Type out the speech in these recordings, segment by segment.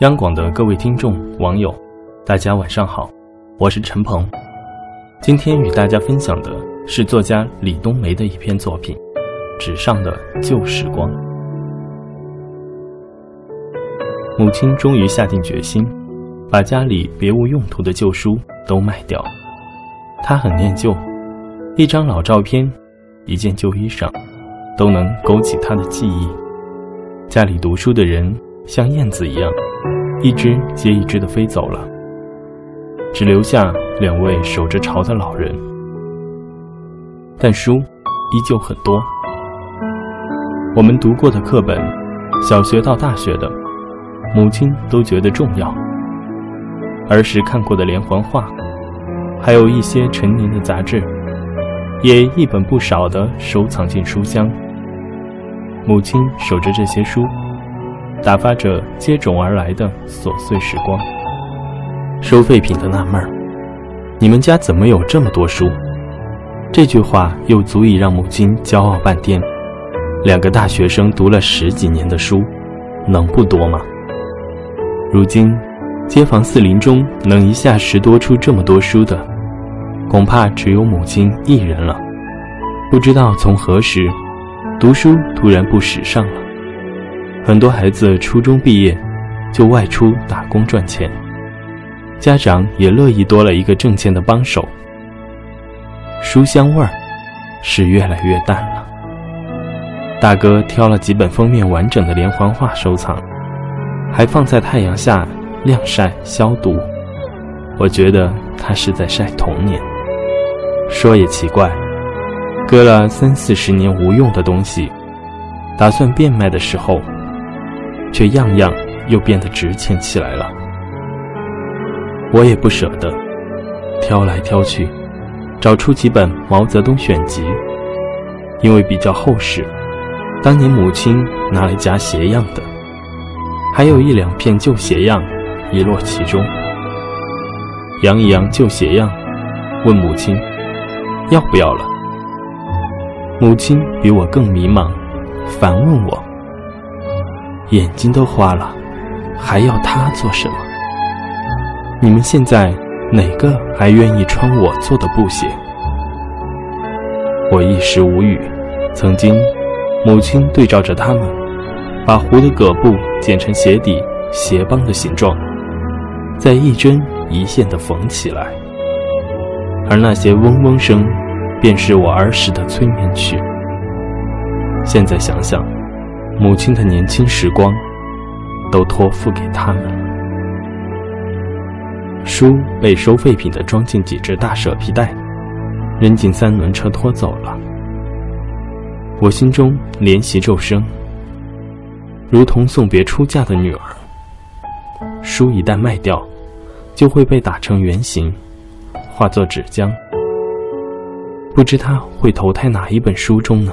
央广的各位听众、网友，大家晚上好，我是陈鹏。今天与大家分享的是作家李冬梅的一篇作品《纸上的旧时光》。母亲终于下定决心，把家里别无用途的旧书都卖掉。她很念旧，一张老照片，一件旧衣裳，都能勾起她的记忆。家里读书的人像燕子一样。一只接一只的飞走了，只留下两位守着巢的老人。但书依旧很多。我们读过的课本，小学到大学的，母亲都觉得重要。儿时看过的连环画，还有一些陈年的杂志，也一本不少的收藏进书箱。母亲守着这些书。打发着接踵而来的琐碎时光。收废品的纳闷儿：你们家怎么有这么多书？这句话又足以让母亲骄傲半天。两个大学生读了十几年的书，能不多吗？如今，街坊四邻中能一下拾多出这么多书的，恐怕只有母亲一人了。不知道从何时，读书突然不时尚了。很多孩子初中毕业就外出打工赚钱，家长也乐意多了一个挣钱的帮手。书香味儿是越来越淡了。大哥挑了几本封面完整的连环画收藏，还放在太阳下晾晒消毒。我觉得他是在晒童年。说也奇怪，搁了三四十年无用的东西，打算变卖的时候。却样样又变得值钱起来了。我也不舍得，挑来挑去，找出几本《毛泽东选集》，因为比较厚实，当年母亲拿来夹鞋样的。还有一两片旧鞋样，遗落其中。扬一扬旧鞋样，问母亲要不要了。母亲比我更迷茫，反问我。眼睛都花了，还要他做什么？你们现在哪个还愿意穿我做的布鞋？我一时无语。曾经，母亲对照着他们，把糊的葛布剪成鞋底、鞋帮的形状，再一针一线的缝起来。而那些嗡嗡声，便是我儿时的催眠曲。现在想想。母亲的年轻时光，都托付给他们。书被收废品的装进几只大蛇皮袋，扔进三轮车拖走了。我心中怜惜骤生，如同送别出嫁的女儿。书一旦卖掉，就会被打成圆形，化作纸浆。不知他会投胎哪一本书中呢？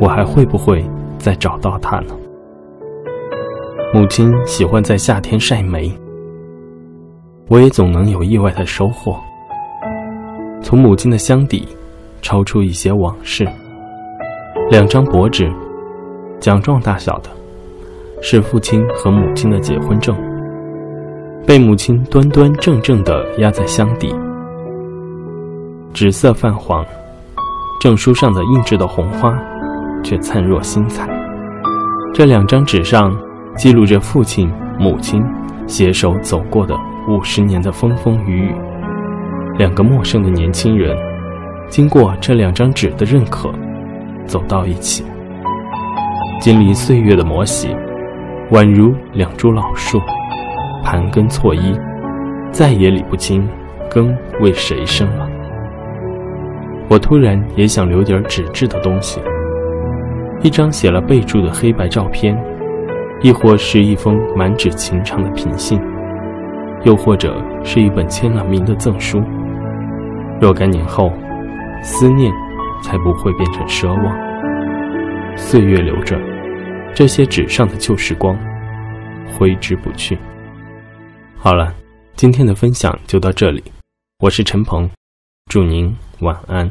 我还会不会？再找到他呢。母亲喜欢在夏天晒煤，我也总能有意外的收获。从母亲的箱底抽出一些往事，两张薄纸，奖状大小的，是父亲和母亲的结婚证，被母亲端端正正地压在箱底，纸色泛黄，证书上的印制的红花。却灿若星彩。这两张纸上记录着父亲、母亲携手走过的五十年的风风雨雨。两个陌生的年轻人，经过这两张纸的认可，走到一起。经历岁月的磨洗，宛如两株老树，盘根错依，再也理不清根为谁生了。我突然也想留点纸质的东西。一张写了备注的黑白照片，亦或是一封满纸情长的品信，又或者是一本签了名的赠书。若干年后，思念才不会变成奢望。岁月流着，这些纸上的旧时光，挥之不去。好了，今天的分享就到这里，我是陈鹏，祝您晚安。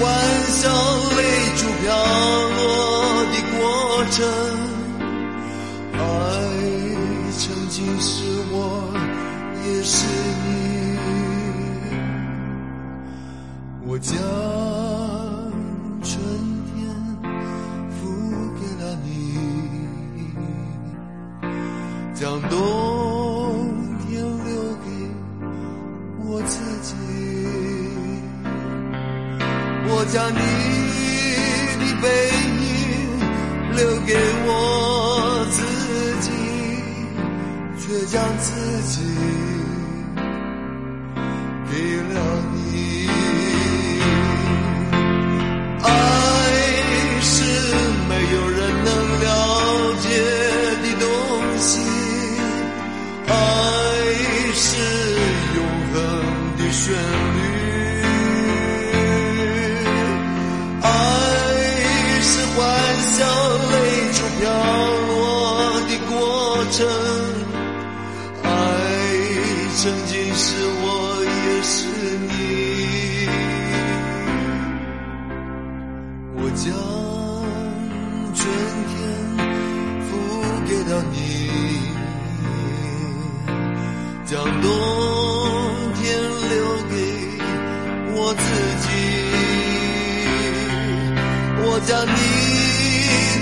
欢笑泪珠飘落的过程，爱曾经是我，也是你，我将背影留给我自己，却将自己给了你。真爱曾经是我，也是你。我将春天付给了你，将冬天留给我自己。我将你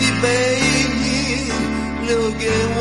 的背影留给我。